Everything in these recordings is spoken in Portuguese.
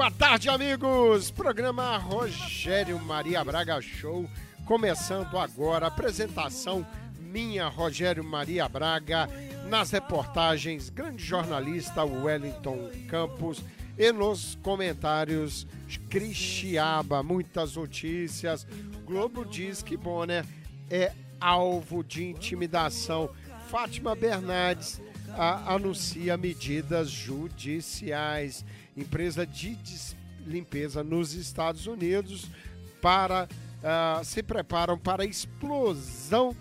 Boa tarde, amigos! Programa Rogério Maria Braga Show, começando agora a apresentação minha, Rogério Maria Braga, nas reportagens, grande jornalista Wellington Campos e nos comentários Cristiaba, muitas notícias. Globo diz que Bonner é alvo de intimidação. Fátima Bernardes a, anuncia medidas judiciais. Empresa de limpeza nos Estados Unidos para uh, se preparam para a explosão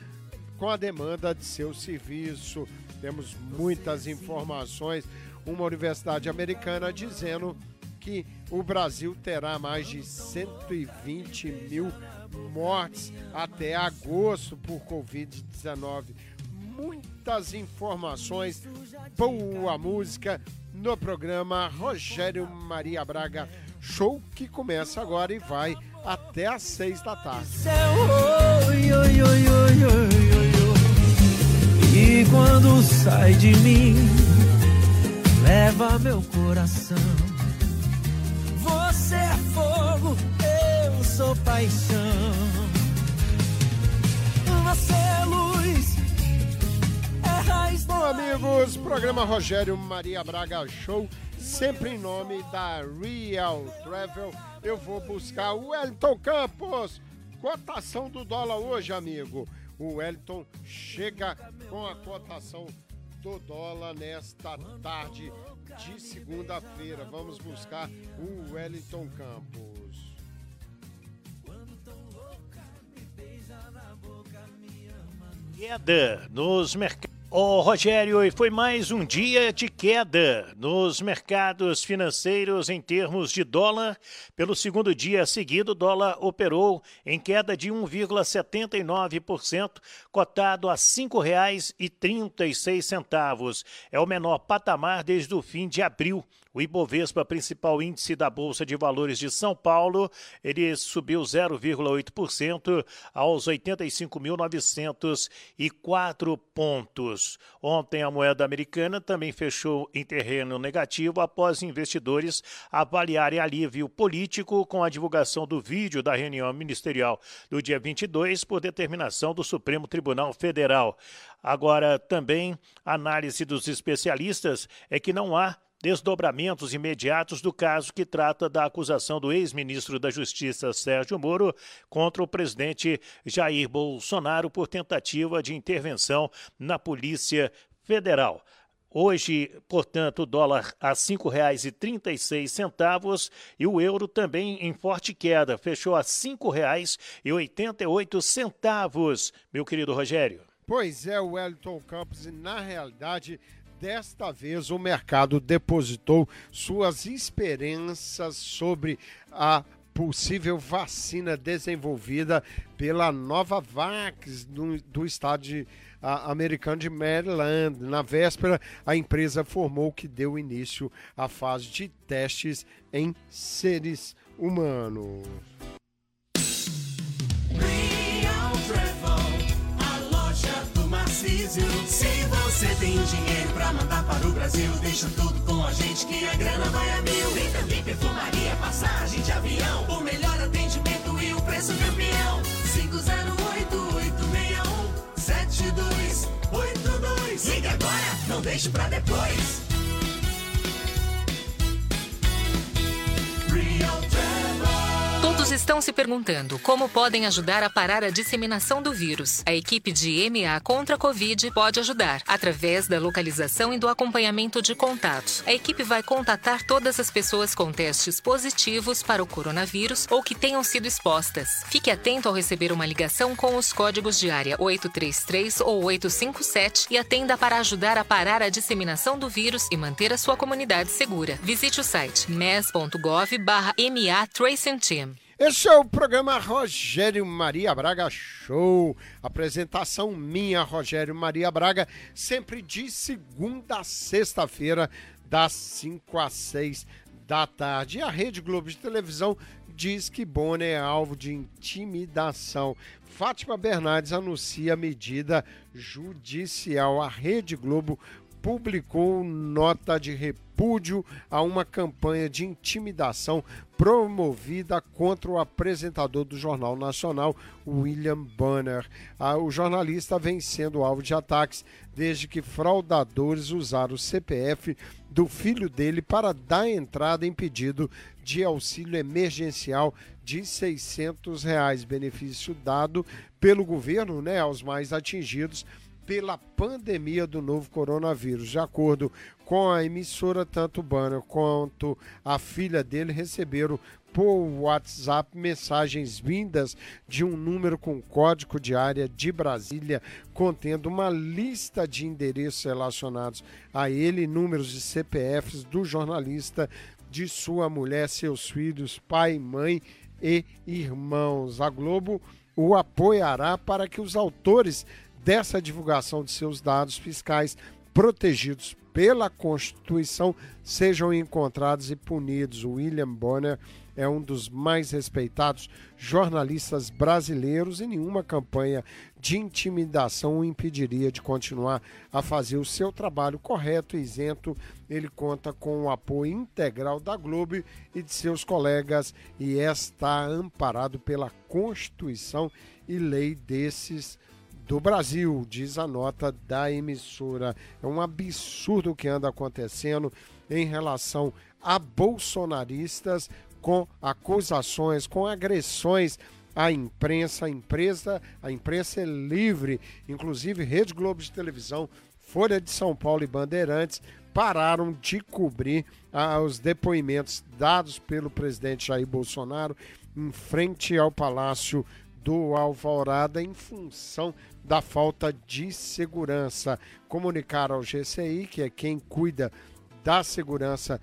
com a demanda de seu serviço. Temos muitas informações. Uma universidade americana dizendo que o Brasil terá mais de 120 mil mortes até agosto por Covid-19. Muitas informações, boa música no programa Rogério Maria Braga Show que começa agora e vai até às seis da tarde. E quando sai de mim, leva meu coração. Você é fogo, eu sou paixão. Você é é. Bom, amigos, programa Rogério Maria Braga Show, sempre em nome da Real Travel. Eu vou buscar o Wellington Campos. Cotação do dólar hoje, amigo. O Wellington chega com a cotação do dólar nesta tarde de segunda-feira. Vamos buscar o Wellington Campos. Queda nos mercados Ô oh, Rogério, e foi mais um dia de queda nos mercados financeiros em termos de dólar. Pelo segundo dia seguido, o dólar operou em queda de 1,79%, cotado a R$ 5,36. É o menor patamar desde o fim de abril. O Ibovespa, principal índice da Bolsa de Valores de São Paulo, ele subiu 0,8% aos 85.904 pontos. Ontem a moeda americana também fechou em terreno negativo após investidores avaliarem alívio político com a divulgação do vídeo da reunião ministerial do dia 22 por determinação do Supremo Tribunal Federal. Agora, também, a análise dos especialistas é que não há desdobramentos imediatos do caso que trata da acusação do ex-ministro da Justiça Sérgio Moro contra o presidente Jair Bolsonaro por tentativa de intervenção na Polícia Federal. Hoje, portanto, o dólar a R$ 5,36 e o euro também em forte queda, fechou a R$ 5,88. Meu querido Rogério. Pois é, Wellington Campos, e na realidade Desta vez, o mercado depositou suas esperanças sobre a possível vacina desenvolvida pela nova Vax do, do estado de, a, americano de Maryland. Na véspera, a empresa informou que deu início à fase de testes em seres humanos. Se você tem dinheiro pra mandar para o Brasil, deixa tudo com a gente que a grana vai a mil. Tem também perfumaria, passagem de avião, o melhor atendimento e o preço campeão. 508-861-7282. Liga agora, não deixe pra depois. Estão se perguntando como podem ajudar a parar a disseminação do vírus. A equipe de MA contra a Covid pode ajudar, através da localização e do acompanhamento de contatos. A equipe vai contatar todas as pessoas com testes positivos para o coronavírus ou que tenham sido expostas. Fique atento ao receber uma ligação com os códigos de área 833 ou 857 e atenda para ajudar a parar a disseminação do vírus e manter a sua comunidade segura. Visite o site mes.gov/ma Tracing Team. Esse é o programa Rogério Maria Braga Show. Apresentação minha, Rogério Maria Braga, sempre de segunda a sexta-feira, das 5 às 6 da tarde. E a Rede Globo de Televisão diz que Bonner é alvo de intimidação. Fátima Bernardes anuncia medida judicial. A Rede Globo publicou nota de repúdio a uma campanha de intimidação promovida contra o apresentador do Jornal Nacional, William Bonner. Ah, o jornalista vem sendo alvo de ataques desde que fraudadores usaram o CPF do filho dele para dar entrada em pedido de auxílio emergencial de 600 reais, benefício dado pelo governo né, aos mais atingidos pela pandemia do novo coronavírus. De acordo com a emissora, tanto o Banner quanto a filha dele receberam por WhatsApp mensagens vindas de um número com código de área de Brasília, contendo uma lista de endereços relacionados a ele, números de CPFs do jornalista, de sua mulher, seus filhos, pai, mãe e irmãos. A Globo o apoiará para que os autores dessa divulgação de seus dados fiscais protegidos pela Constituição sejam encontrados e punidos. William Bonner é um dos mais respeitados jornalistas brasileiros e nenhuma campanha de intimidação o impediria de continuar a fazer o seu trabalho correto e isento. Ele conta com o apoio integral da Globo e de seus colegas e está amparado pela Constituição e lei desses do Brasil, diz a nota da emissora. É um absurdo o que anda acontecendo em relação a bolsonaristas com acusações, com agressões à imprensa. A imprensa, a imprensa é livre, inclusive Rede Globo de televisão, Folha de São Paulo e Bandeirantes pararam de cobrir ah, os depoimentos dados pelo presidente Jair Bolsonaro em frente ao Palácio do Alvorada em função da falta de segurança. Comunicar ao GCI, que é quem cuida da segurança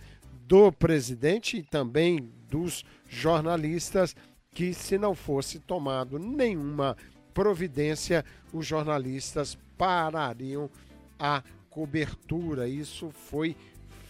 do presidente e também dos jornalistas, que se não fosse tomado nenhuma providência, os jornalistas parariam a cobertura. Isso foi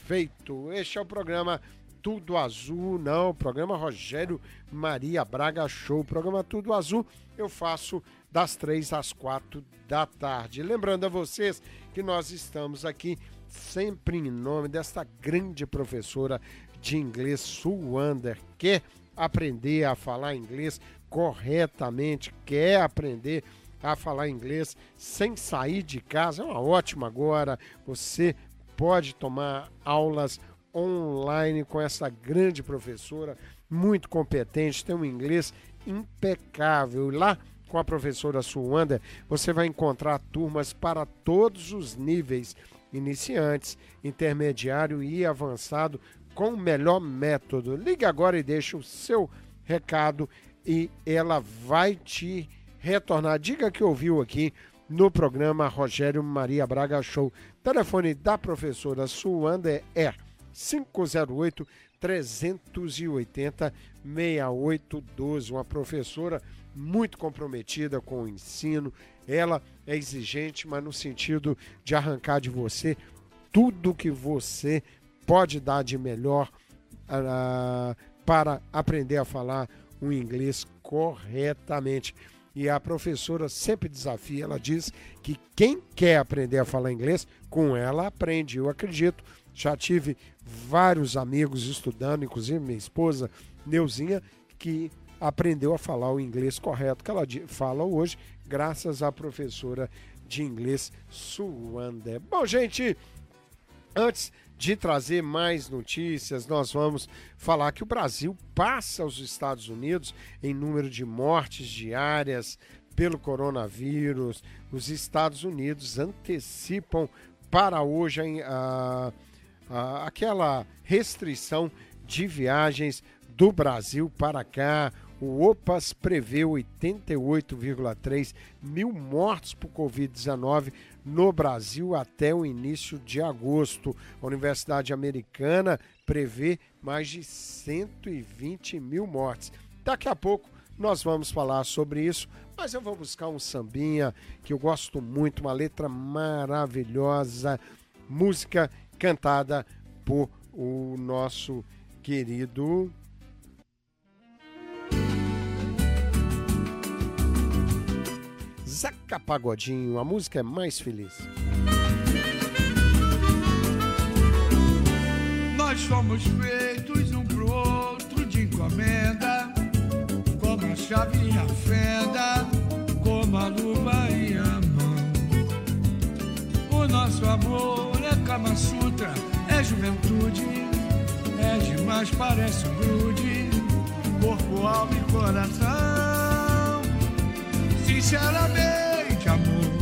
feito. Este é o programa Tudo Azul, não, programa Rogério Maria Braga Show. Programa Tudo Azul eu faço das três às quatro da tarde. Lembrando a vocês que nós estamos aqui sempre em nome desta grande professora de inglês, Suander, quer aprender a falar inglês corretamente, quer aprender a falar inglês sem sair de casa, é uma ótima agora. Você pode tomar aulas online com essa grande professora, muito competente, tem um inglês impecável. Lá com a professora Suanda, você vai encontrar turmas para todos os níveis, iniciantes, intermediário e avançado, com o melhor método. Ligue agora e deixe o seu recado e ela vai te retornar. Diga que ouviu aqui no programa Rogério Maria Braga Show. Telefone da professora Suanda é 508 380 6812. Uma professora muito comprometida com o ensino. Ela é exigente, mas no sentido de arrancar de você tudo que você pode dar de melhor uh, para aprender a falar o inglês corretamente. E a professora sempre desafia, ela diz que quem quer aprender a falar inglês, com ela aprende. Eu acredito, já tive vários amigos estudando, inclusive minha esposa Neuzinha, que aprendeu a falar o inglês correto que ela fala hoje, graças à professora de inglês Suander. Bom, gente, antes de trazer mais notícias, nós vamos falar que o Brasil passa os Estados Unidos em número de mortes diárias pelo coronavírus. Os Estados Unidos antecipam para hoje a, a, aquela restrição de viagens do Brasil para cá. O OPAS prevê 88,3 mil mortos por Covid-19 no Brasil até o início de agosto. A Universidade Americana prevê mais de 120 mil mortes. Daqui a pouco nós vamos falar sobre isso, mas eu vou buscar um sambinha que eu gosto muito, uma letra maravilhosa, música cantada por o nosso querido Zeca Pagodinho, a música é mais feliz. somos feitos um pro outro de encomenda, como a chave e a fenda, como a luva e a mão. O nosso amor juventude, é demais, parece um grude, corpo, alma e coração. Sinceramente, amor,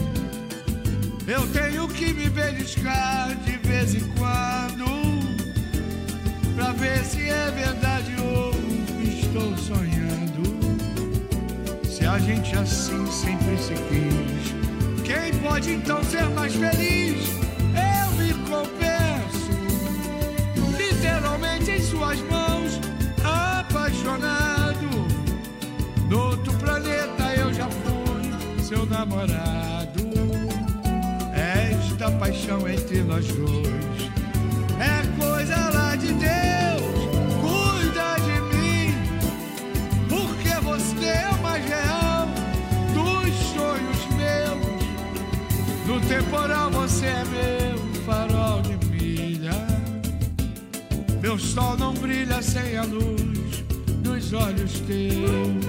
eu tenho que me beliscar de vez em quando, pra ver se é verdade ou estou sonhando. Se a gente assim sempre se quis, quem pode então ser mais feliz? Literalmente em suas mãos, apaixonado. No outro planeta eu já fui seu namorado. Esta paixão entre nós dois é coisa dos olhos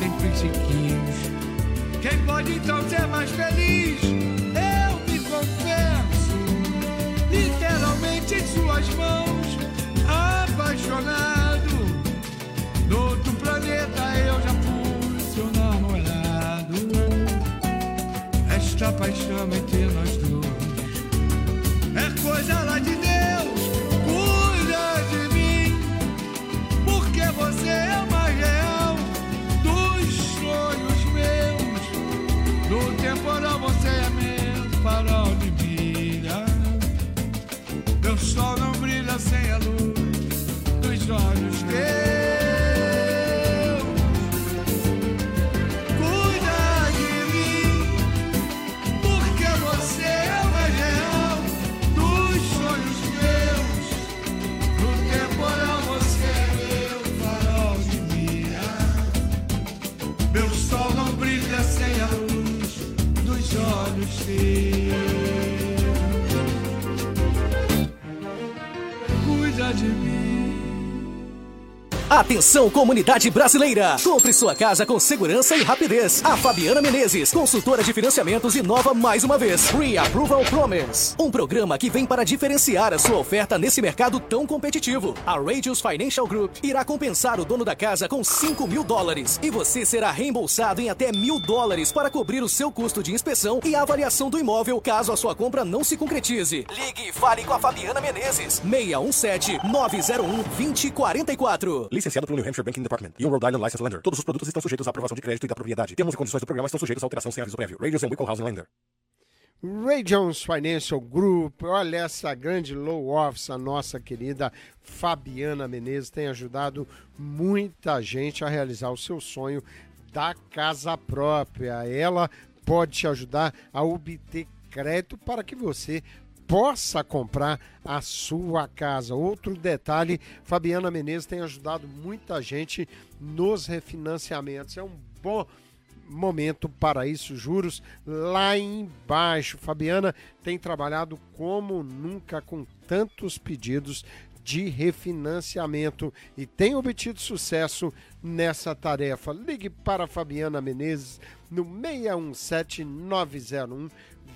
sempre se quis Quem pode então ser mais feliz? Atenção, comunidade brasileira! Compre sua casa com segurança e rapidez. A Fabiana Menezes, consultora de financiamentos, inova mais uma vez. Pre-Approval Promise. Um programa que vem para diferenciar a sua oferta nesse mercado tão competitivo. A Radius Financial Group irá compensar o dono da casa com 5 mil dólares e você será reembolsado em até mil dólares para cobrir o seu custo de inspeção e avaliação do imóvel caso a sua compra não se concretize. Ligue e fale com a Fabiana Menezes. 617 901 2044. Licenciado pelo New Hampshire Banking Department e um Rhode Island License Lender. Todos os produtos estão sujeitos à aprovação de crédito e da propriedade. Termos e condições do programa estão sujeitos à alteração sem aviso prévio. Radius and Wickle Housing Lender. Ray Jones Financial Group, olha essa grande low office, a nossa querida Fabiana Menezes tem ajudado muita gente a realizar o seu sonho da casa própria. Ela pode te ajudar a obter crédito para que você possa comprar a sua casa. Outro detalhe, Fabiana Menezes tem ajudado muita gente nos refinanciamentos. É um bom momento para isso, juros lá embaixo. Fabiana tem trabalhado como nunca com tantos pedidos de refinanciamento e tem obtido sucesso nessa tarefa. Ligue para Fabiana Menezes no 617 901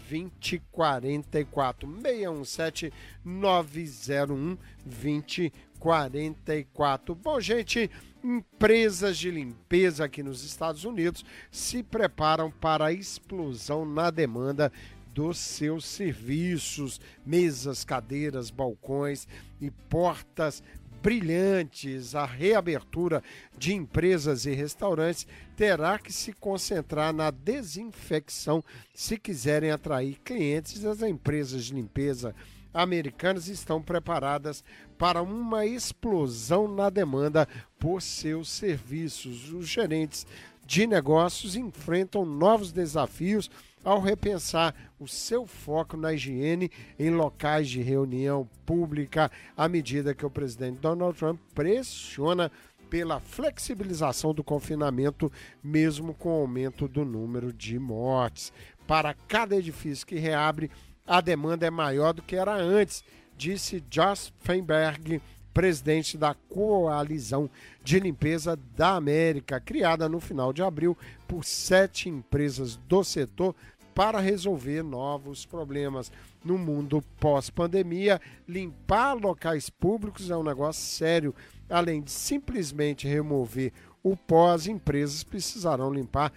2044 617 901 2044. Bom, gente, empresas de limpeza aqui nos Estados Unidos se preparam para a explosão na demanda dos seus serviços, mesas, cadeiras, balcões e portas brilhantes, a reabertura de empresas e restaurantes terá que se concentrar na desinfecção se quiserem atrair clientes. As empresas de limpeza americanas estão preparadas para uma explosão na demanda por seus serviços. Os gerentes de negócios enfrentam novos desafios ao repensar o seu foco na higiene em locais de reunião pública, à medida que o presidente Donald Trump pressiona pela flexibilização do confinamento, mesmo com o aumento do número de mortes. Para cada edifício que reabre, a demanda é maior do que era antes, disse Josh Feinberg, presidente da Coalizão de Limpeza da América, criada no final de abril por sete empresas do setor para resolver novos problemas. No mundo pós-pandemia, limpar locais públicos é um negócio sério. Além de simplesmente remover o pó, as empresas precisarão limpar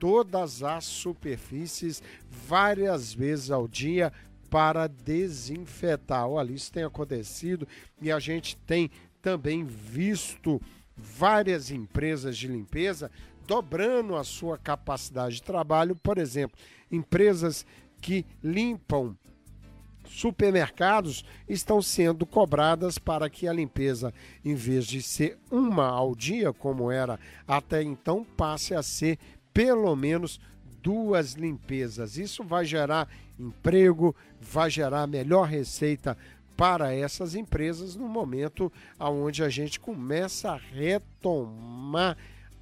todas as superfícies várias vezes ao dia para desinfetar. Olha, isso tem acontecido e a gente tem também visto várias empresas de limpeza dobrando a sua capacidade de trabalho, por exemplo, empresas que limpam supermercados estão sendo cobradas para que a limpeza, em vez de ser uma ao dia, como era até então, passe a ser pelo menos duas limpezas. Isso vai gerar emprego, vai gerar melhor receita para essas empresas no momento onde a gente começa a retomar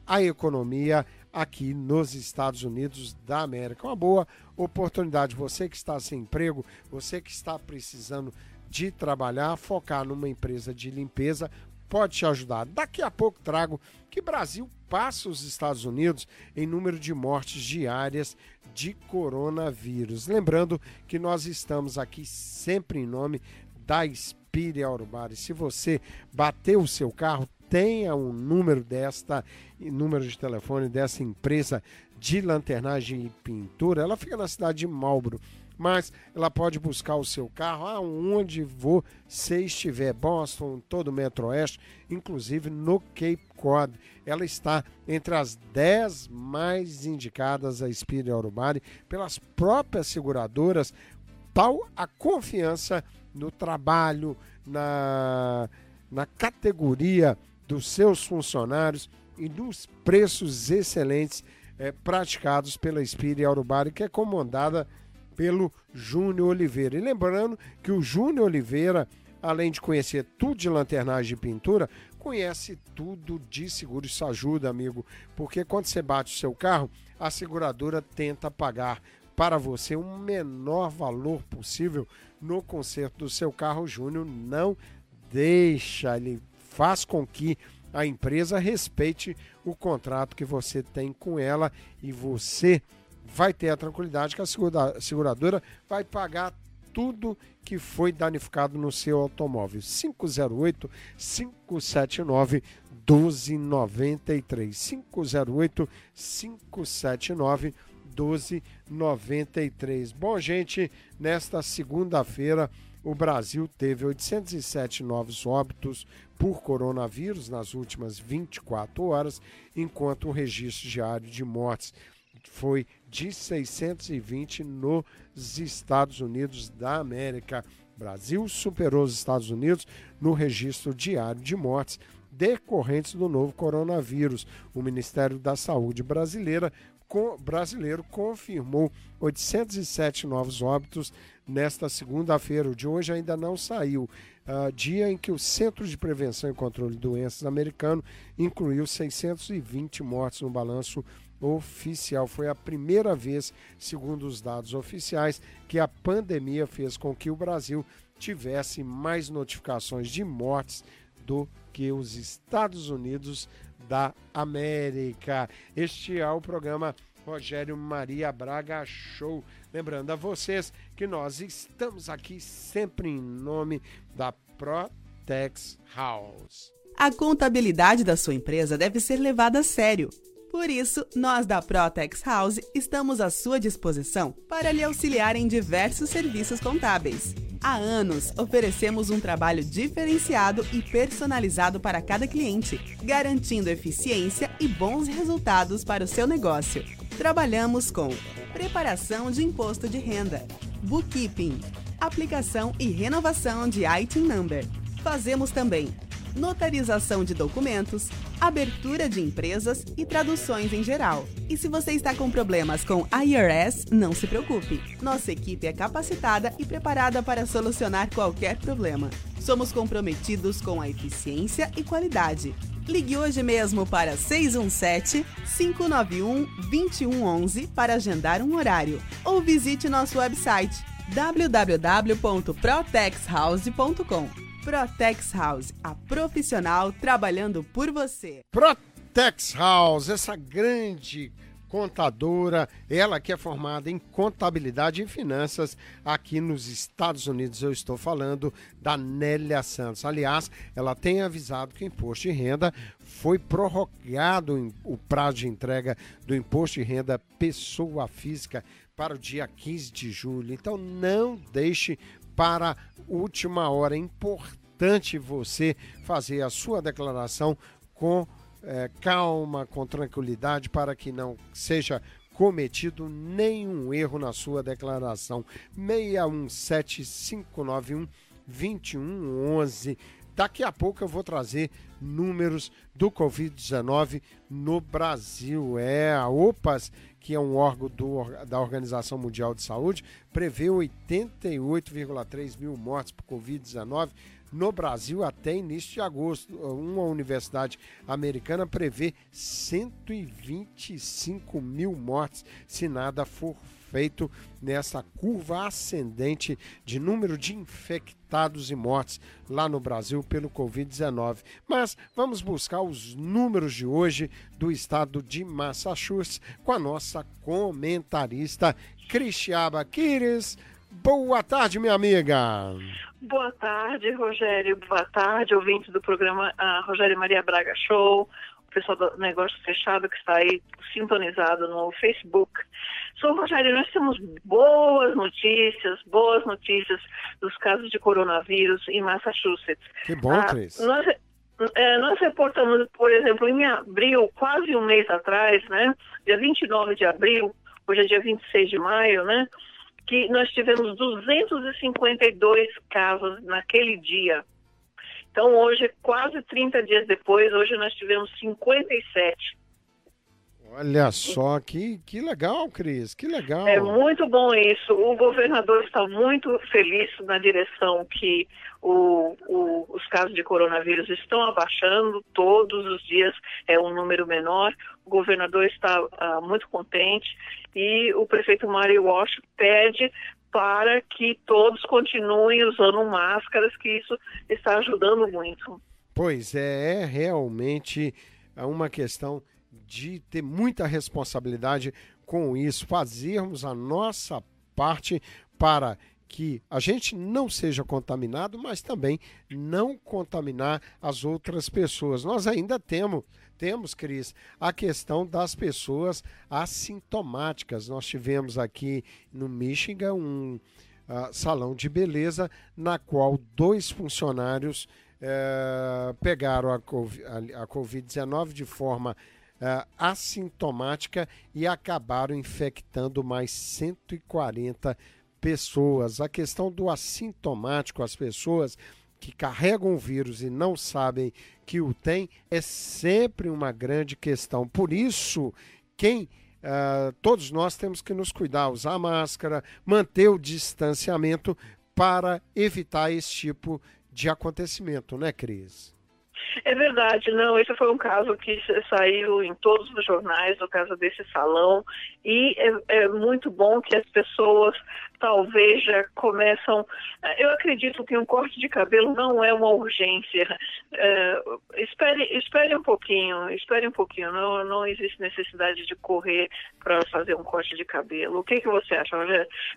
a economia aqui nos Estados Unidos da América. Uma boa oportunidade. Você que está sem emprego, você que está precisando de trabalhar, focar numa empresa de limpeza, pode te ajudar. Daqui a pouco trago que Brasil passa os Estados Unidos em número de mortes diárias de coronavírus. Lembrando que nós estamos aqui sempre em nome da Spiria Urbana. Se você bateu o seu carro, tenha o um número desta, número de telefone dessa empresa de lanternagem e pintura. Ela fica na cidade de Marlboro mas ela pode buscar o seu carro aonde você estiver, Boston, todo o Metro-Oeste, inclusive no Cape Cod. Ela está entre as 10 mais indicadas a Spirit Eurobody pelas próprias seguradoras, tal a confiança no trabalho, na, na categoria dos seus funcionários e nos preços excelentes é, praticados pela Spirit Eurobody, que é comandada pelo Júnior Oliveira. E lembrando que o Júnior Oliveira, além de conhecer tudo de lanternagem e pintura, conhece tudo de seguro. Isso ajuda, amigo, porque quando você bate o seu carro, a seguradora tenta pagar para você o menor valor possível no conserto do seu carro. O Júnior não deixa, ele faz com que a empresa respeite o contrato que você tem com ela e você vai ter a tranquilidade que a seguradora vai pagar tudo que foi danificado no seu automóvel. 508 579 1293 508 579 1293. Bom, gente, nesta segunda-feira o Brasil teve 807 novos óbitos por coronavírus nas últimas 24 horas, enquanto o registro diário de mortes foi de 620 nos Estados Unidos da América. Brasil superou os Estados Unidos no registro diário de mortes decorrentes do novo coronavírus. O Ministério da Saúde brasileira, brasileiro confirmou 807 novos óbitos nesta segunda-feira. O de hoje ainda não saiu. Uh, dia em que o Centro de Prevenção e Controle de Doenças americano incluiu 620 mortes no balanço oficial. Foi a primeira vez, segundo os dados oficiais, que a pandemia fez com que o Brasil tivesse mais notificações de mortes do que os Estados Unidos da América. Este é o programa Rogério Maria Braga Show. Lembrando a vocês que nós estamos aqui sempre em nome da Protex House. A contabilidade da sua empresa deve ser levada a sério. Por isso, nós da Protex House estamos à sua disposição para lhe auxiliar em diversos serviços contábeis. Há anos, oferecemos um trabalho diferenciado e personalizado para cada cliente, garantindo eficiência e bons resultados para o seu negócio. Trabalhamos com preparação de imposto de renda, bookkeeping, aplicação e renovação de ITIN number. Fazemos também notarização de documentos, abertura de empresas e traduções em geral. E se você está com problemas com IRS, não se preocupe. Nossa equipe é capacitada e preparada para solucionar qualquer problema. Somos comprometidos com a eficiência e qualidade. Ligue hoje mesmo para 617-591-2111 para agendar um horário ou visite nosso website www.protexhouse.com. Protex House, a profissional trabalhando por você. Protex House, essa grande contadora, ela que é formada em contabilidade e finanças aqui nos Estados Unidos. Eu estou falando da Nélia Santos. Aliás, ela tem avisado que o imposto de renda foi prorrogado o prazo de entrega do imposto de renda pessoa física para o dia 15 de julho. Então não deixe para última hora. É importante você fazer a sua declaração com é, calma, com tranquilidade, para que não seja cometido nenhum erro na sua declaração. 617-591 2111. Daqui a pouco eu vou trazer números do Covid-19 no Brasil. É, a OPAS que é um órgão do, da Organização Mundial de Saúde, prevê 88,3 mil mortes por Covid-19 no Brasil até início de agosto. Uma universidade americana prevê 125 mil mortes se nada for feito nessa curva ascendente de número de infectados e mortes lá no Brasil pelo Covid-19. Mas vamos buscar os números de hoje do estado de Massachusetts com a nossa comentarista Cristiaba Quires. Boa tarde, minha amiga. Boa tarde, Rogério. Boa tarde, ouvintes do programa Rogério Maria Braga Show o pessoal do Negócio Fechado que está aí sintonizado no Facebook. Sou Rogério, nós temos boas notícias, boas notícias dos casos de coronavírus em Massachusetts. Que bom, ah, Cris. Nós, é, nós reportamos, por exemplo, em abril, quase um mês atrás, né, dia 29 de abril, hoje é dia 26 de maio, né, que nós tivemos 252 casos naquele dia. Então, hoje, quase 30 dias depois, hoje nós tivemos 57. Olha só, que, que legal, Cris, que legal. É muito bom isso. O governador está muito feliz na direção que o, o, os casos de coronavírus estão abaixando, todos os dias é um número menor. O governador está uh, muito contente e o prefeito Mário Walsh pede para que todos continuem usando máscaras, que isso está ajudando muito. Pois é, é realmente uma questão de ter muita responsabilidade com isso, fazermos a nossa parte para que a gente não seja contaminado, mas também não contaminar as outras pessoas. Nós ainda temos temos, Cris, a questão das pessoas assintomáticas. Nós tivemos aqui no Michigan um uh, salão de beleza na qual dois funcionários uh, pegaram a, a, a Covid-19 de forma uh, assintomática e acabaram infectando mais 140 pessoas. A questão do assintomático, as pessoas que carregam o vírus e não sabem que o tem, é sempre uma grande questão. Por isso, quem uh, todos nós temos que nos cuidar, usar máscara, manter o distanciamento para evitar esse tipo de acontecimento, né, Cris? É verdade, não. Esse foi um caso que saiu em todos os jornais, o caso desse salão, e é, é muito bom que as pessoas talvez já começam. Eu acredito que um corte de cabelo não é uma urgência. É, espere, espere um pouquinho, espere um pouquinho. Não, não existe necessidade de correr para fazer um corte de cabelo. O que, que você acha?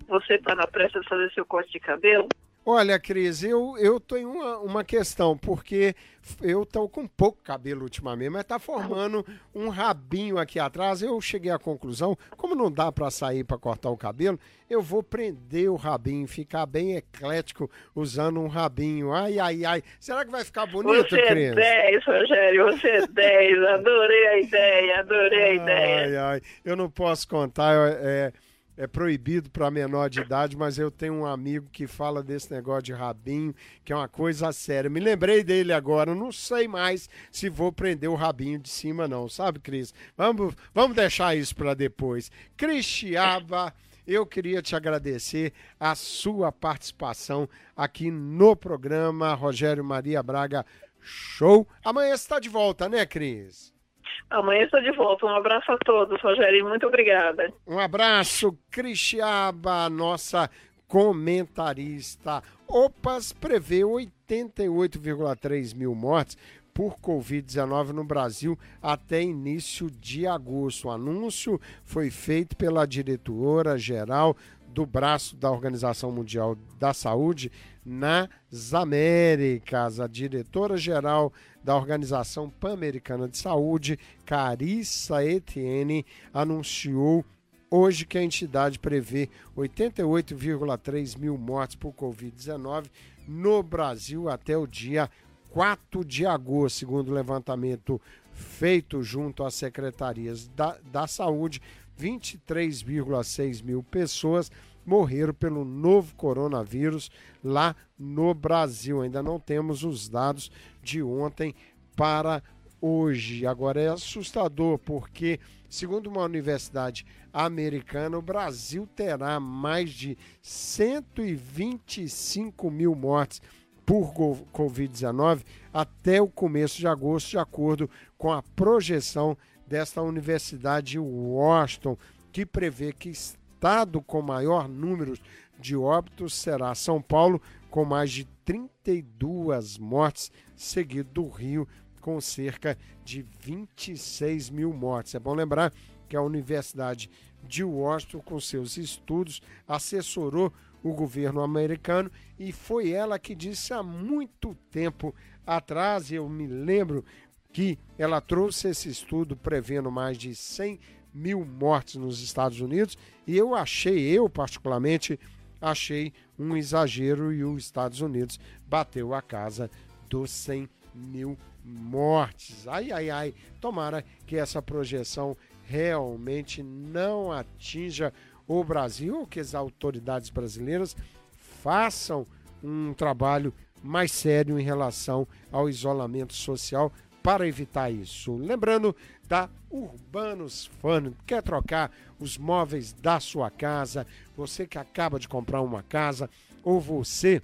Você está na pressa de fazer seu corte de cabelo? Olha, Cris, eu, eu tenho uma, uma questão, porque eu tô com pouco cabelo ultimamente, mas tá formando um rabinho aqui atrás. Eu cheguei à conclusão, como não dá para sair para cortar o cabelo, eu vou prender o rabinho, ficar bem eclético usando um rabinho. Ai, ai, ai. Será que vai ficar bonito, Você é Cris? 10, Rogério, você é 10. Adorei a ideia, adorei a ideia. Ai, ai. Eu não posso contar, é, é proibido para menor de idade, mas eu tenho um amigo que fala desse negócio de rabinho, que é uma coisa séria. Me lembrei dele agora, não sei mais se vou prender o rabinho de cima, não, sabe, Cris? Vamos, vamos deixar isso para depois. Cristiaba. Eu queria te agradecer a sua participação aqui no programa Rogério Maria Braga Show. Amanhã você está de volta, né, Cris? Amanhã estou de volta. Um abraço a todos, Rogério. Muito obrigada. Um abraço, Cristiaba, nossa comentarista. OPAS prevê 88,3 mil mortes por Covid-19 no Brasil até início de agosto. O anúncio foi feito pela diretora-geral do braço da Organização Mundial da Saúde nas Américas. A diretora-geral da Organização Pan-Americana de Saúde, Carissa Etienne, anunciou hoje que a entidade prevê 88,3 mil mortes por Covid-19 no Brasil até o dia 4 de agosto, segundo o levantamento feito junto às secretarias da, da saúde, 23,6 mil pessoas morreram pelo novo coronavírus lá no Brasil. Ainda não temos os dados de ontem para hoje. Agora é assustador porque, segundo uma universidade americana, o Brasil terá mais de 125 mil mortes por Covid-19 até o começo de agosto, de acordo com a projeção desta Universidade de Washington, que prevê que estado com maior número de óbitos será São Paulo, com mais de 32 mortes, seguido do Rio, com cerca de 26 mil mortes. É bom lembrar que a Universidade de Washington, com seus estudos, assessorou o governo americano e foi ela que disse há muito tempo atrás, eu me lembro que ela trouxe esse estudo prevendo mais de 100 mil mortes nos Estados Unidos e eu achei, eu particularmente, achei um exagero e os Estados Unidos bateu a casa dos 100 mil mortes. Ai, ai, ai, tomara que essa projeção realmente não atinja o Brasil, ou que as autoridades brasileiras façam um trabalho mais sério em relação ao isolamento social para evitar isso. Lembrando da Urbanos Fun, quer trocar os móveis da sua casa, você que acaba de comprar uma casa ou você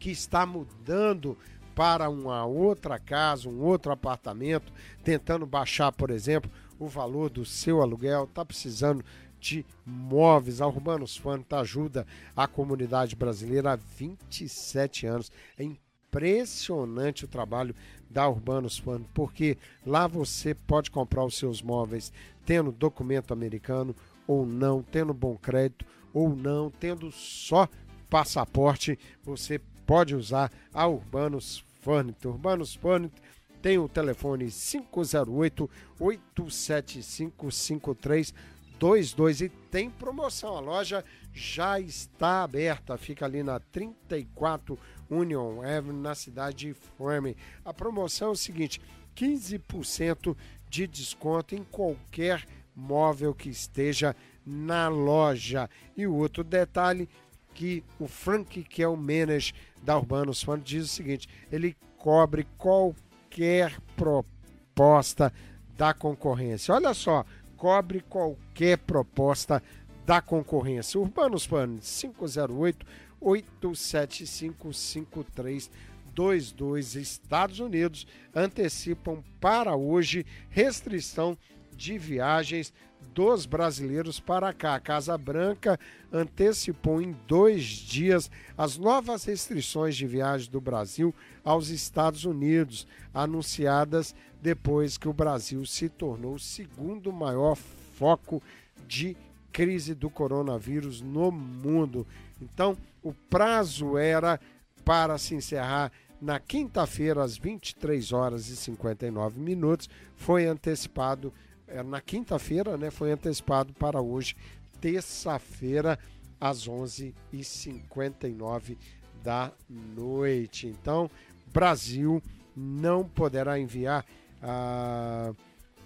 que está mudando para uma outra casa, um outro apartamento, tentando baixar, por exemplo, o valor do seu aluguel, está precisando de móveis. A Urbanos Fun ajuda a comunidade brasileira há 27 anos. É impressionante o trabalho da Urbanos Fun, porque lá você pode comprar os seus móveis tendo documento americano ou não, tendo bom crédito ou não, tendo só passaporte, você pode usar a Urbanos Furniture. Urbanos Furniture tem o telefone 508 875 5322 e tem promoção. A loja já está aberta, fica ali na 34 Union Avenue, na cidade de Framingham. A promoção é o seguinte: 15% de desconto em qualquer móvel que esteja na loja. E o outro detalhe que o Frank, que é manager da Urbanos Fund, diz o seguinte: ele cobre qualquer proposta da concorrência. Olha só, cobre qualquer proposta da concorrência. Urbanos Fund 508 8755322 Estados Unidos antecipam para hoje restrição de viagens dos brasileiros para cá. A Casa Branca antecipou em dois dias as novas restrições de viagem do Brasil aos Estados Unidos, anunciadas depois que o Brasil se tornou o segundo maior foco de crise do coronavírus no mundo. Então, o prazo era para se encerrar na quinta-feira, às 23 horas e 59 minutos. Foi antecipado, é, na quinta-feira, né? Foi antecipado para hoje, terça-feira, às 11h59 da noite. Então, Brasil não poderá enviar ah,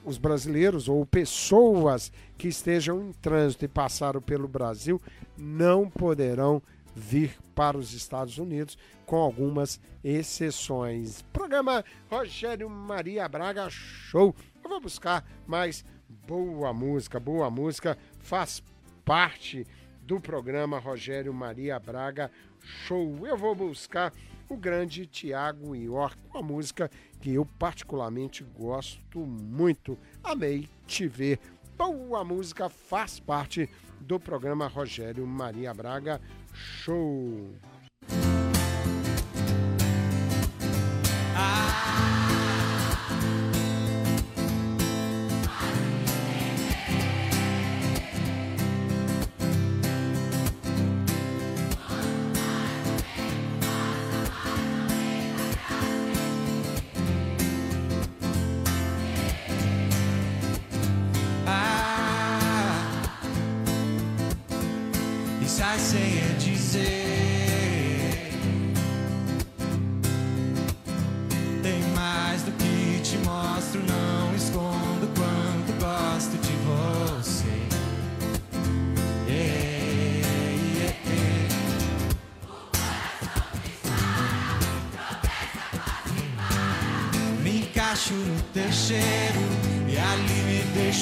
os brasileiros ou pessoas que estejam em trânsito e passaram pelo Brasil não poderão vir para os Estados Unidos, com algumas exceções. Programa Rogério Maria Braga Show. Eu vou buscar mais boa música. Boa música faz parte do programa Rogério Maria Braga Show. Eu vou buscar o grande Tiago York, uma música que eu particularmente gosto muito. Amei te ver. Boa música faz parte do programa Rogério Maria Braga Show. Isso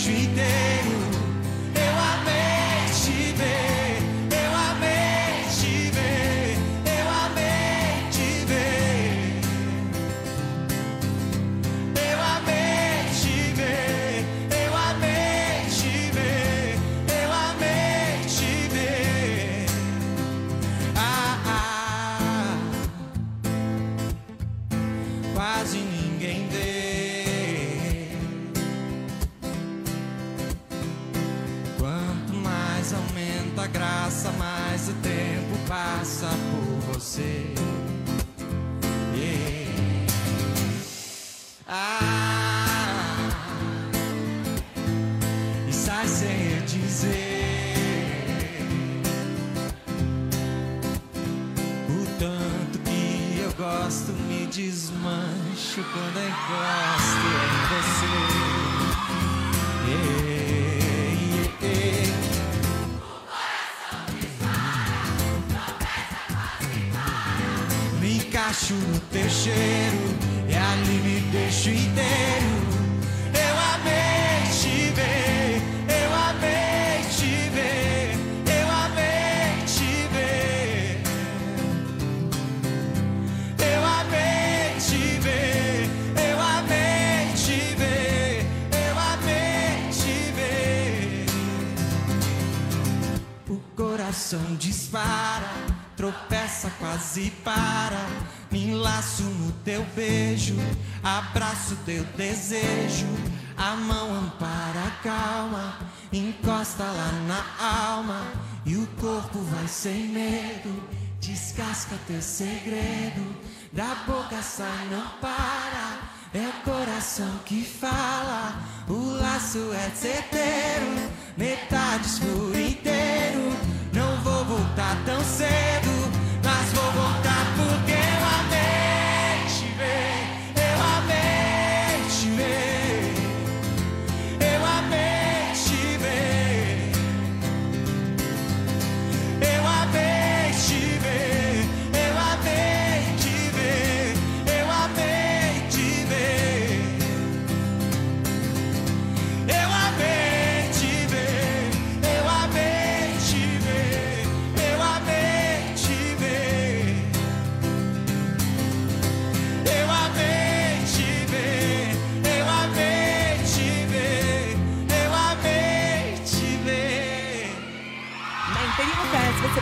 me deixo teu cheiro e ali me deixo inteiro. Eu amei te ver, eu amei te ver, eu amei te ver. Eu amei te ver, eu amei te ver, eu amei te ver. O coração dispara, tropeça, quase para. Me enlaço no teu beijo, abraço teu desejo. A mão ampara, calma, encosta lá na alma. E o corpo vai sem medo, descasca teu segredo. Da boca sai, não para. É o coração que fala, o laço é certeiro, metades por inteiro. Voltar tão cedo,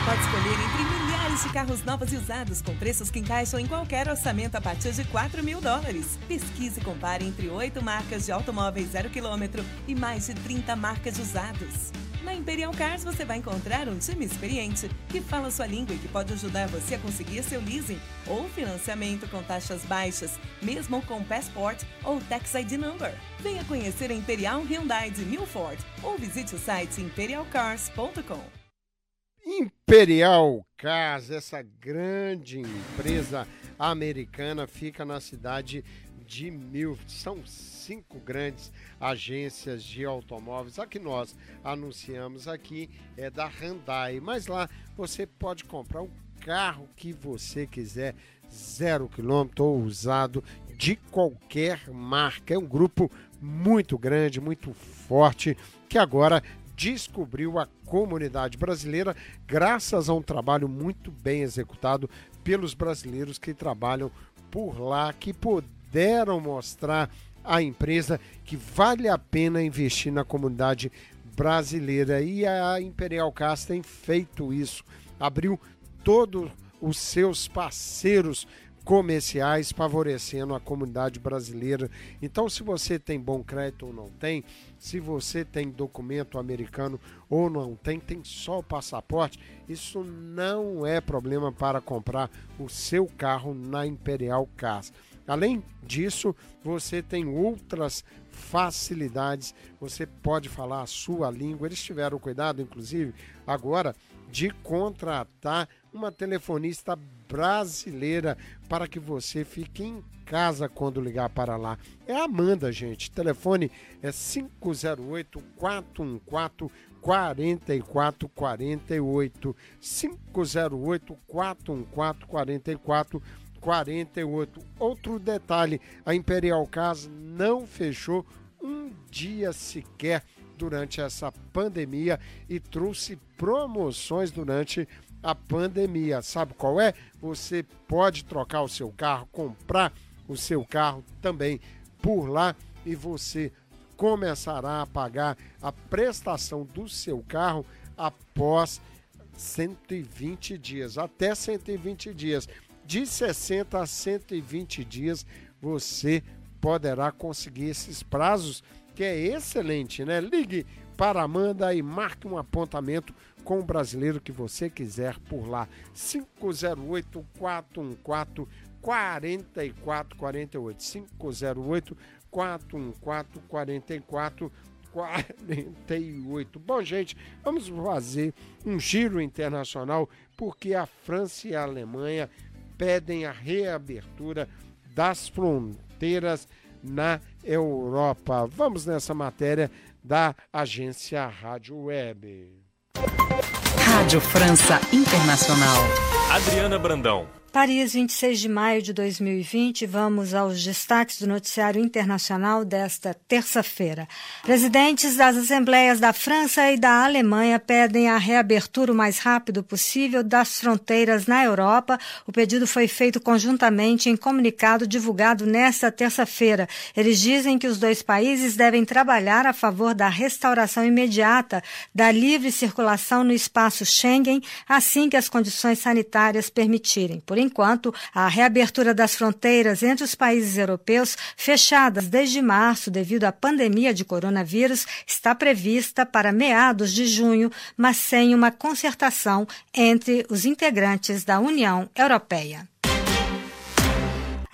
pode escolher entre milhares de carros novos e usados com preços que encaixam em qualquer orçamento a partir de 4 mil dólares. Pesquise e compare entre oito marcas de automóveis zero quilômetro e mais de 30 marcas de usados. Na Imperial Cars você vai encontrar um time experiente que fala sua língua e que pode ajudar você a conseguir seu leasing ou financiamento com taxas baixas, mesmo com Passport ou Tax ID Number. Venha conhecer a Imperial Hyundai de Milford ou visite o site imperialcars.com. Imperial Cars, essa grande empresa americana, fica na cidade de Milford. São cinco grandes agências de automóveis. A que nós anunciamos aqui é da Hyundai, mas lá você pode comprar o carro que você quiser, zero quilômetro ou usado, de qualquer marca. É um grupo muito grande, muito forte, que agora descobriu a comunidade brasileira graças a um trabalho muito bem executado pelos brasileiros que trabalham por lá, que puderam mostrar à empresa que vale a pena investir na comunidade brasileira. E a Imperial Cars tem feito isso, abriu todos os seus parceiros comerciais favorecendo a comunidade brasileira. Então, se você tem bom crédito ou não tem, se você tem documento americano ou não tem, tem só o passaporte, isso não é problema para comprar o seu carro na Imperial Cars. Além disso, você tem outras facilidades, você pode falar a sua língua. Eles tiveram cuidado, inclusive, agora de contratar uma telefonista brasileira para que você fique em casa quando ligar para lá. É a Amanda, gente. Telefone é 508 414 4448 508 414 44 48. Outro detalhe, a Imperial Casa não fechou um dia sequer durante essa pandemia e trouxe promoções durante a pandemia. Sabe qual é? Você pode trocar o seu carro, comprar o seu carro também por lá e você começará a pagar a prestação do seu carro após 120 dias, até 120 dias. De 60 a 120 dias você poderá conseguir esses prazos, que é excelente, né? Ligue para Amanda e marque um apontamento com o brasileiro que você quiser por lá. 508 414 4448 508 414 44 48. Bom, gente, vamos fazer um giro internacional porque a França e a Alemanha pedem a reabertura das fronteiras na Europa. Vamos nessa matéria da agência Rádio Web. Rádio França Internacional. Adriana Brandão. Paris, 26 de maio de 2020. Vamos aos destaques do noticiário internacional desta terça-feira. Presidentes das Assembleias da França e da Alemanha pedem a reabertura o mais rápido possível das fronteiras na Europa. O pedido foi feito conjuntamente em comunicado divulgado nesta terça-feira. Eles dizem que os dois países devem trabalhar a favor da restauração imediata da livre circulação no espaço Schengen, assim que as condições sanitárias permitirem. Por enquanto, a reabertura das fronteiras entre os países europeus, fechadas desde março devido à pandemia de coronavírus, está prevista para meados de junho, mas sem uma concertação entre os integrantes da União Europeia.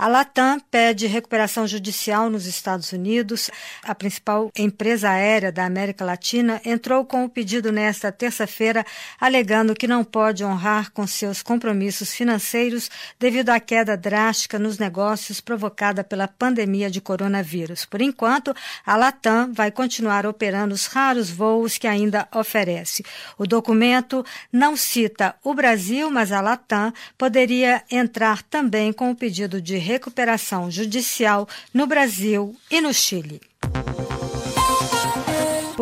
A Latam pede recuperação judicial nos Estados Unidos. A principal empresa aérea da América Latina entrou com o pedido nesta terça-feira, alegando que não pode honrar com seus compromissos financeiros devido à queda drástica nos negócios provocada pela pandemia de coronavírus. Por enquanto, a Latam vai continuar operando os raros voos que ainda oferece. O documento não cita o Brasil, mas a Latam poderia entrar também com o pedido de recuperação judicial no Brasil e no Chile.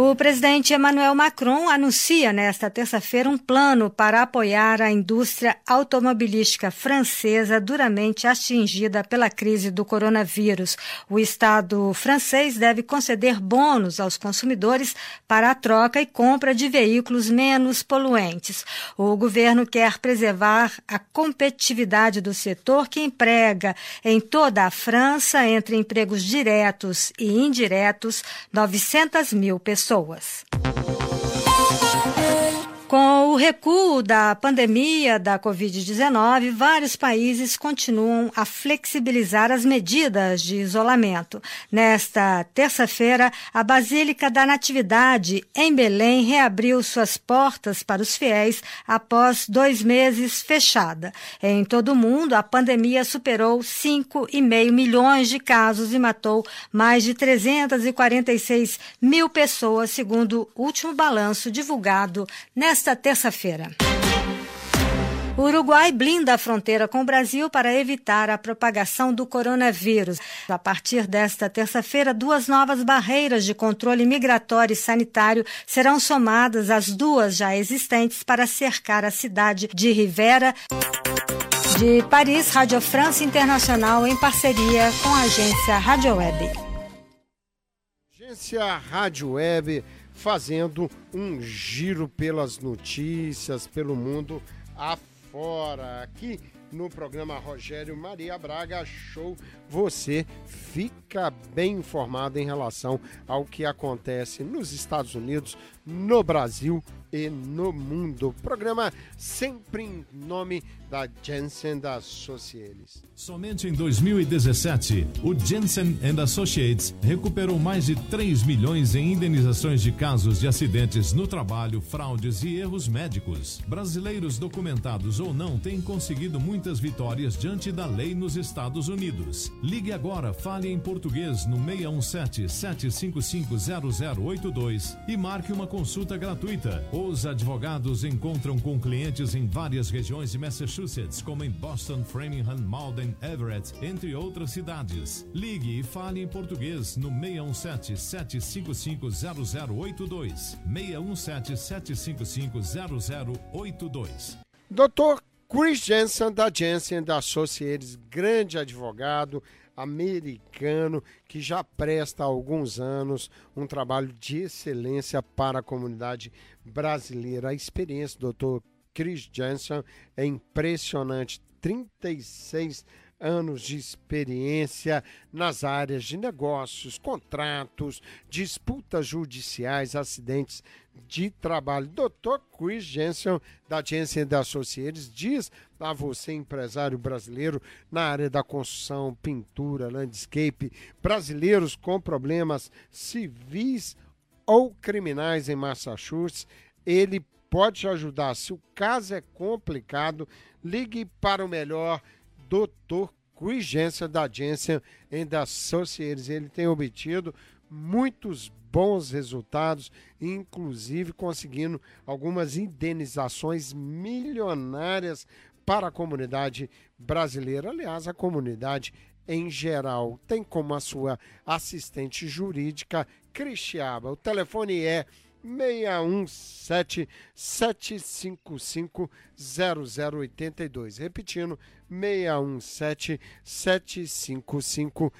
O presidente Emmanuel Macron anuncia nesta terça-feira um plano para apoiar a indústria automobilística francesa duramente atingida pela crise do coronavírus. O Estado francês deve conceder bônus aos consumidores para a troca e compra de veículos menos poluentes. O governo quer preservar a competitividade do setor que emprega em toda a França, entre empregos diretos e indiretos, 900 mil pessoas pessoas. Recuo da pandemia da Covid-19, vários países continuam a flexibilizar as medidas de isolamento. Nesta terça-feira, a Basílica da Natividade, em Belém, reabriu suas portas para os fiéis após dois meses fechada. Em todo o mundo, a pandemia superou 5,5 milhões de casos e matou mais de 346 mil pessoas, segundo o último balanço divulgado nesta terça-feira. O Uruguai blinda a fronteira com o Brasil para evitar a propagação do coronavírus. A partir desta terça-feira, duas novas barreiras de controle migratório e sanitário serão somadas às duas já existentes para cercar a cidade de Rivera. De Paris, Rádio France Internacional em parceria com a agência Rádio Web. Agência Rádio Web fazendo um giro pelas notícias, pelo mundo afora. Aqui no programa Rogério Maria Braga Show, você fica bem informado em relação ao que acontece nos Estados Unidos, no Brasil e no mundo. Programa sempre em nome da Jensen Associates. Somente em 2017, o Jensen Associates recuperou mais de 3 milhões em indenizações de casos de acidentes no trabalho, fraudes e erros médicos. Brasileiros documentados ou não têm conseguido muitas vitórias diante da lei nos Estados Unidos. Ligue agora, fale em português no 617 755 0082 e marque uma consulta gratuita. Os advogados encontram com clientes em várias regiões de Massachusetts, como em Boston, Framingham, Malden, Everett, entre outras cidades. Ligue e fale em português no 617 755 0082. 617 755 0082. Doutor Chris Jensen, da Jensen da Associates, grande advogado americano que já presta há alguns anos um trabalho de excelência para a comunidade brasileira. A experiência do Dr. Chris Jensen é impressionante. 36 anos de experiência nas áreas de negócios, contratos, disputas judiciais, acidentes de trabalho. Dr. Chris Jensen, da Jensen da Associates, diz a você, empresário brasileiro, na área da construção, pintura, landscape, brasileiros com problemas civis ou criminais em Massachusetts, ele pode te ajudar. Se o caso é complicado, ligue para o melhor Dr. Chris Jensen, da Jensen da Associates. Ele tem obtido muitos bons resultados, inclusive conseguindo algumas indenizações milionárias para a comunidade brasileira. Aliás, a comunidade em geral tem como a sua assistente jurídica Cristiaba. O telefone é 617 755 0082. Repetindo, 617 755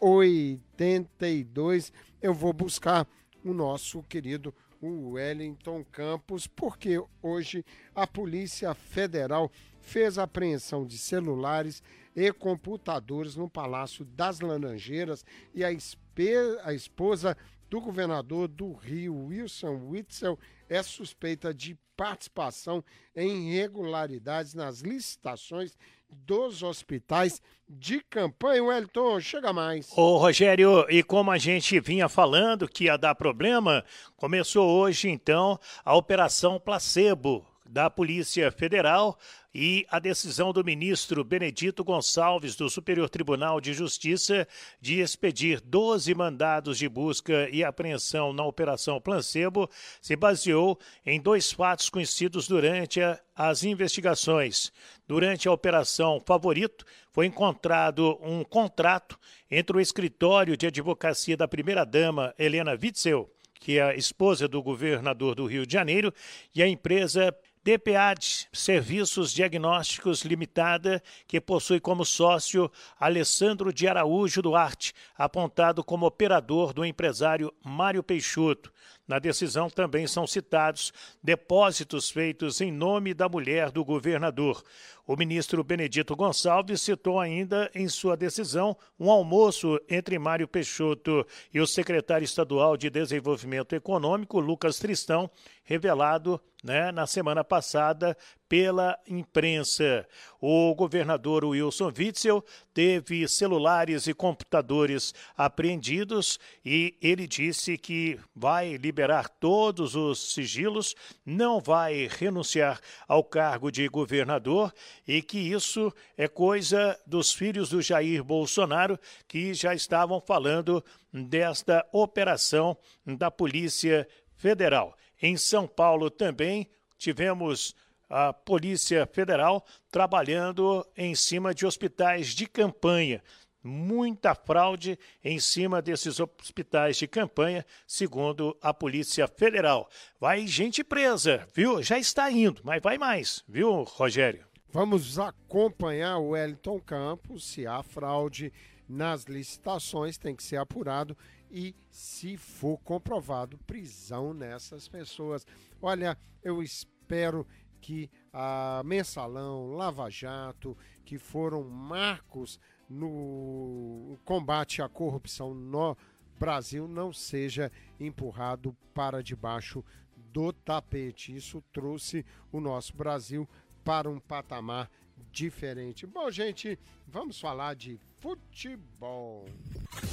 0082. Eu vou buscar o nosso querido Wellington Campos, porque hoje a Polícia Federal fez apreensão de celulares e computadores no Palácio das Laranjeiras e a, a esposa do governador do Rio, Wilson Witzel, é suspeita de participação em irregularidades nas licitações dos hospitais de campanha. Wellington, chega mais. Ô Rogério, e como a gente vinha falando que ia dar problema, começou hoje então a Operação Placebo da Polícia Federal e a decisão do ministro Benedito Gonçalves do Superior Tribunal de Justiça de expedir 12 mandados de busca e apreensão na Operação Placebo se baseou em dois fatos conhecidos durante as investigações. Durante a Operação Favorito, foi encontrado um contrato entre o escritório de advocacia da primeira-dama, Helena Witzel, que é a esposa do governador do Rio de Janeiro, e a empresa DPAD Serviços Diagnósticos Limitada, que possui como sócio Alessandro de Araújo Duarte, apontado como operador do empresário Mário Peixoto. Na decisão também são citados depósitos feitos em nome da mulher do governador. O ministro Benedito Gonçalves citou ainda em sua decisão um almoço entre Mário Peixoto e o secretário estadual de Desenvolvimento Econômico, Lucas Tristão, revelado né, na semana passada pela imprensa. O governador Wilson Witzel teve celulares e computadores apreendidos e ele disse que vai liberar todos os sigilos, não vai renunciar ao cargo de governador e que isso é coisa dos filhos do Jair Bolsonaro que já estavam falando desta operação da Polícia Federal. Em São Paulo também tivemos a Polícia Federal trabalhando em cima de hospitais de campanha. Muita fraude em cima desses hospitais de campanha, segundo a Polícia Federal. Vai gente presa, viu? Já está indo, mas vai mais, viu, Rogério? Vamos acompanhar o Wellington Campos, se há fraude nas licitações, tem que ser apurado e, se for comprovado, prisão nessas pessoas. Olha, eu espero que a Mensalão, Lava Jato, que foram marcos no combate à corrupção no Brasil, não seja empurrado para debaixo do tapete. Isso trouxe o nosso Brasil para um patamar diferente. Bom, gente, vamos falar de futebol.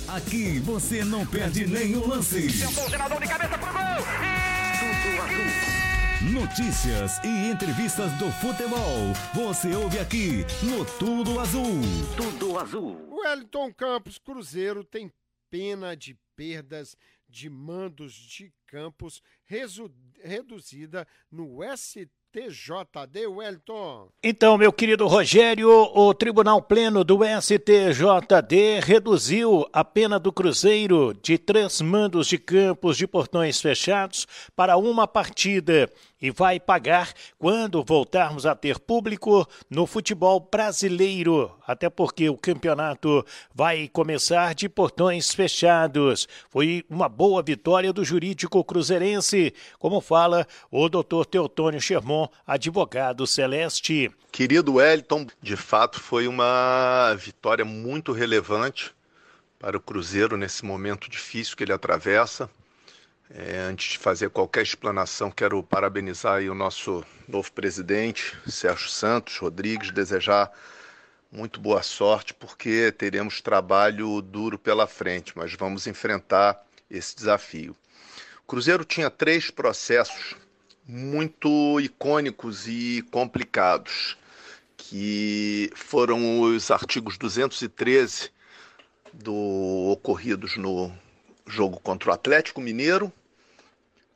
Aqui você não perde nenhum lance. de cabeça pro gol. Tudo azul. Notícias e entrevistas do futebol. Você ouve aqui no Tudo Azul. Tudo Azul. Wellington Campos Cruzeiro tem pena de perdas de mandos de campos reduzida no ST TJD, Wellington. Então, meu querido Rogério, o Tribunal Pleno do STJD reduziu a pena do Cruzeiro de três mandos de campos de portões fechados para uma partida e vai pagar quando voltarmos a ter público no futebol brasileiro, até porque o campeonato vai começar de portões fechados. Foi uma boa vitória do jurídico cruzeirense, como fala o doutor Teotônio Sherman, advogado celeste. Querido Wellington, de fato foi uma vitória muito relevante para o Cruzeiro nesse momento difícil que ele atravessa. É, antes de fazer qualquer explanação, quero parabenizar o nosso novo presidente, Sérgio Santos Rodrigues, desejar muito boa sorte, porque teremos trabalho duro pela frente, mas vamos enfrentar esse desafio. O Cruzeiro tinha três processos muito icônicos e complicados, que foram os artigos 213 do ocorridos no jogo contra o Atlético Mineiro,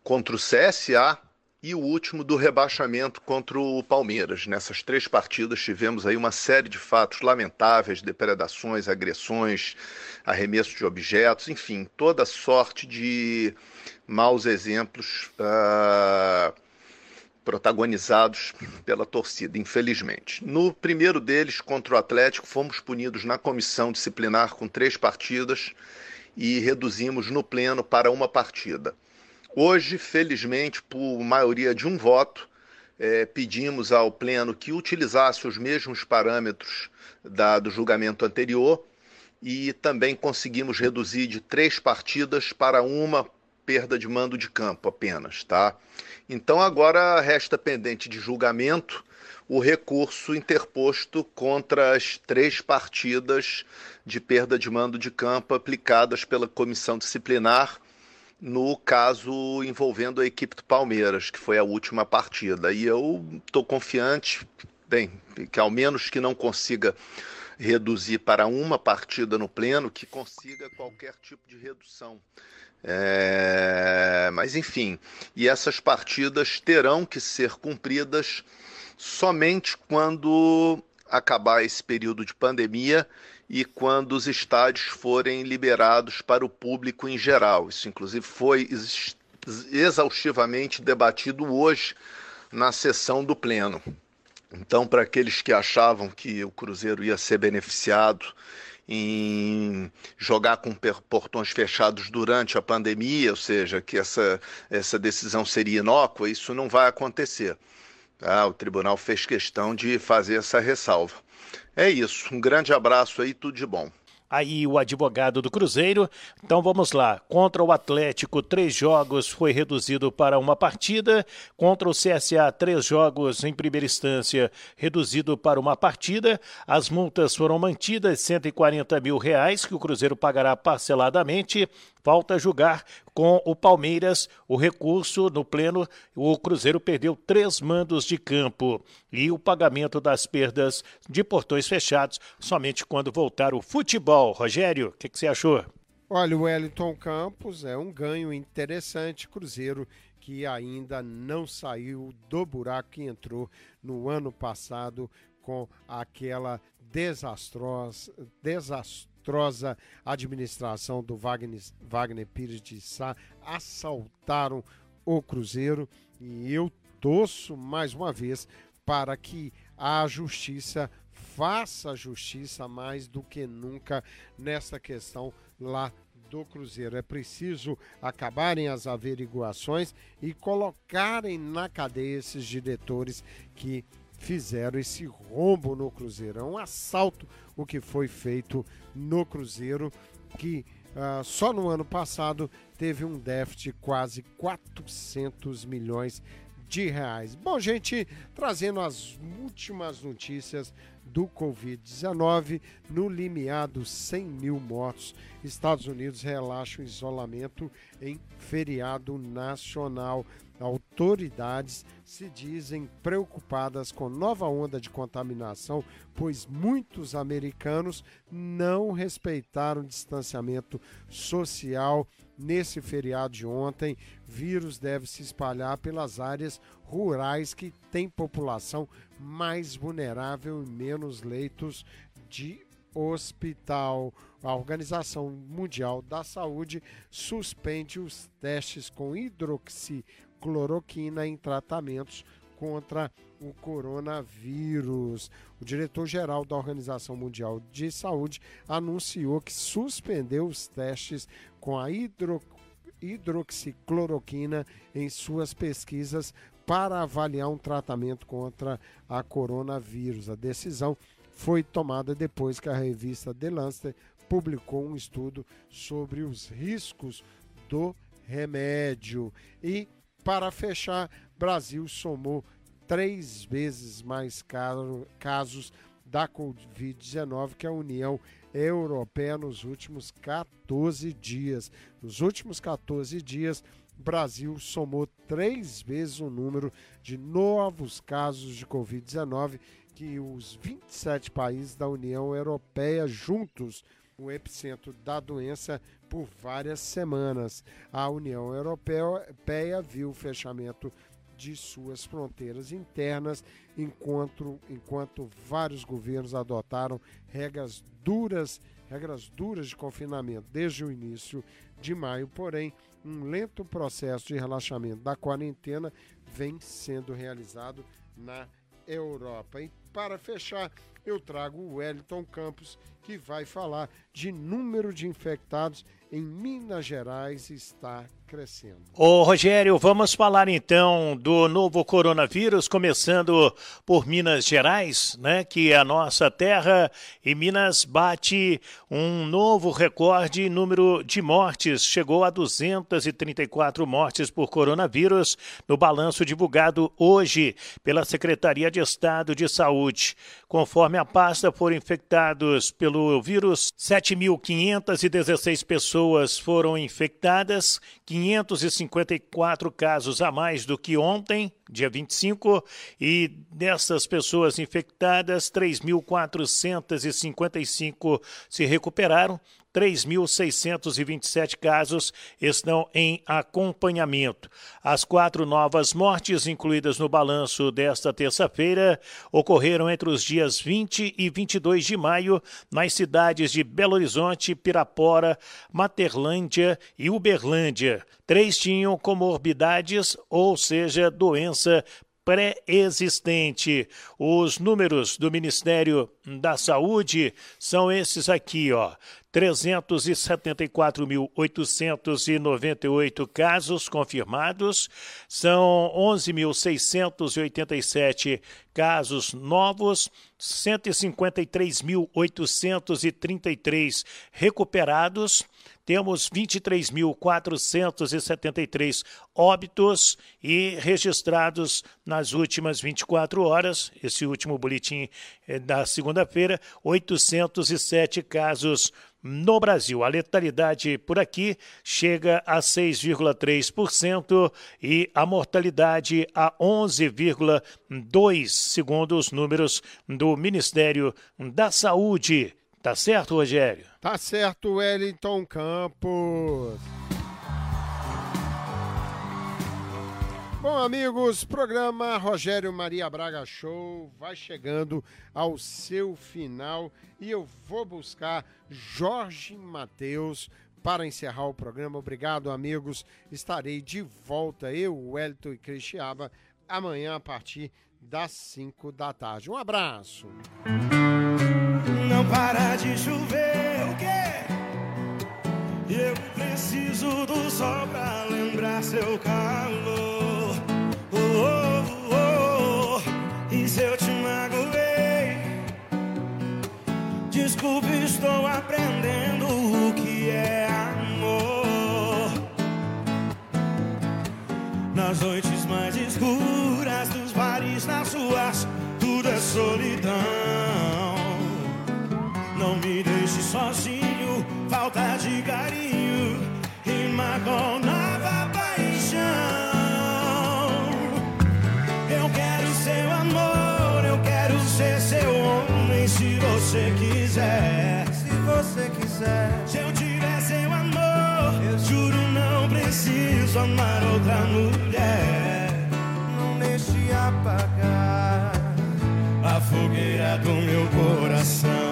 contra o CSA e o último do rebaixamento contra o Palmeiras. Nessas três partidas tivemos aí uma série de fatos lamentáveis, depredações, agressões, arremesso de objetos, enfim, toda sorte de maus exemplos uh, protagonizados pela torcida, infelizmente. No primeiro deles, contra o Atlético, fomos punidos na comissão disciplinar com três partidas e reduzimos no pleno para uma partida. Hoje, felizmente, por maioria de um voto, é, pedimos ao pleno que utilizasse os mesmos parâmetros da, do julgamento anterior e também conseguimos reduzir de três partidas para uma perda de mando de campo apenas, tá? Então agora resta pendente de julgamento o recurso interposto contra as três partidas de perda de mando de campo aplicadas pela comissão disciplinar no caso envolvendo a equipe do Palmeiras, que foi a última partida. E eu estou confiante, bem, que ao menos que não consiga reduzir para uma partida no pleno, que consiga qualquer tipo de redução. É... Mas enfim, e essas partidas terão que ser cumpridas somente quando acabar esse período de pandemia e quando os estádios forem liberados para o público em geral. Isso, inclusive, foi exaustivamente debatido hoje na sessão do Pleno. Então, para aqueles que achavam que o Cruzeiro ia ser beneficiado em jogar com portões fechados durante a pandemia, ou seja, que essa, essa decisão seria inócua, isso não vai acontecer Ah, o tribunal fez questão de fazer essa ressalva. É isso. Um grande abraço aí, tudo de bom aí o advogado do Cruzeiro. Então vamos lá. Contra o Atlético, três jogos foi reduzido para uma partida. Contra o CSA, três jogos em primeira instância, reduzido para uma partida. As multas foram mantidas, 140 mil reais, que o Cruzeiro pagará parceladamente. Falta julgar com o Palmeiras o recurso no pleno. O Cruzeiro perdeu três mandos de campo e o pagamento das perdas de portões fechados somente quando voltar o futebol. Rogério, o que, que você achou? Olha, o Wellington Campos é um ganho interessante. Cruzeiro que ainda não saiu do buraco que entrou no ano passado com aquela desastrosa, desastrosa desastrosa administração do Wagner, Wagner Pires de Sá assaltaram o Cruzeiro e eu torço mais uma vez para que a justiça faça justiça mais do que nunca nessa questão lá do Cruzeiro. É preciso acabarem as averiguações e colocarem na cadeia esses diretores que fizeram esse rombo no Cruzeiro. É um assalto o que foi feito no Cruzeiro, que uh, só no ano passado teve um déficit quase 400 milhões de reais. Bom, gente, trazendo as últimas notícias do Covid-19 no limiar dos 100 mil mortos. Estados Unidos relaxa o isolamento em feriado nacional. Autoridades se dizem preocupadas com nova onda de contaminação, pois muitos americanos não respeitaram o distanciamento social nesse feriado de ontem. Vírus deve se espalhar pelas áreas rurais que têm população mais vulnerável e menos leitos de hospital. A Organização Mundial da Saúde suspende os testes com hidroxicloroquina em tratamentos contra o coronavírus. O diretor-geral da Organização Mundial de Saúde anunciou que suspendeu os testes com a hidro, hidroxicloroquina em suas pesquisas para avaliar um tratamento contra a coronavírus. A decisão foi tomada depois que a revista The Lancet publicou um estudo sobre os riscos do remédio. E, para fechar, Brasil somou três vezes mais casos da Covid-19 que a União Europeia nos últimos 14 dias. Nos últimos 14 dias, Brasil somou três vezes o número de novos casos de Covid-19 que os 27 países da União Europeia juntos o epicentro da doença por várias semanas. A União Europeia viu o fechamento de suas fronteiras internas, enquanto, enquanto vários governos adotaram regras duras, regras duras de confinamento desde o início de maio, porém, um lento processo de relaxamento da quarentena vem sendo realizado na Europa. E para fechar, eu trago o Wellington Campos, que vai falar de número de infectados em Minas Gerais está crescendo. Ô Rogério, vamos falar então do novo coronavírus, começando por Minas Gerais, né, que é a nossa terra, e Minas bate um novo recorde em número de mortes, chegou a 234 mortes por coronavírus no balanço divulgado hoje pela Secretaria de Estado de Saúde. Conforme a pasta, foram infectados pelo vírus. 7.516 pessoas foram infectadas, 554 casos a mais do que ontem, dia 25, e dessas pessoas infectadas, 3.455 se recuperaram, 3.627 casos estão em acompanhamento. As quatro novas mortes incluídas no balanço desta terça-feira ocorreram entre os dias 20 e 22 de maio nas cidades de Belo Horizonte, Pirapora, Materlândia e Uberlândia. Três tinham comorbidades, ou seja, doença pré-existente. Os números do Ministério da Saúde são esses aqui, ó. 374.898 casos confirmados, são 11.687 casos novos, 153.833 recuperados, temos 23.473 óbitos e registrados nas últimas 24 horas, esse último boletim é da segunda-feira, 807 casos no Brasil. A letalidade por aqui chega a 6,3% e a mortalidade a 11,2%, segundo os números do Ministério da Saúde. Tá certo, Rogério? Tá certo, Wellington Campos. Bom, amigos, programa Rogério Maria Braga Show vai chegando ao seu final e eu vou buscar Jorge Matheus para encerrar o programa. Obrigado, amigos. Estarei de volta, eu, Wellington e Cristiaba, amanhã a partir das 5 da tarde. Um abraço. Não para de chover, o quê? Eu preciso do sol pra lembrar seu calor. Oh, oh, oh. E se eu te magoei? Desculpe, estou aprendendo o que é amor. Nas noites mais escuras dos bares, nas ruas, tudo é solidão. Não me deixe sozinho, falta de carinho rima com nova paixão. Eu quero seu amor, eu quero ser seu homem se você quiser. Se você quiser, se eu tiver seu amor, eu juro não preciso amar outra mulher. Não deixe apagar a fogueira do meu coração.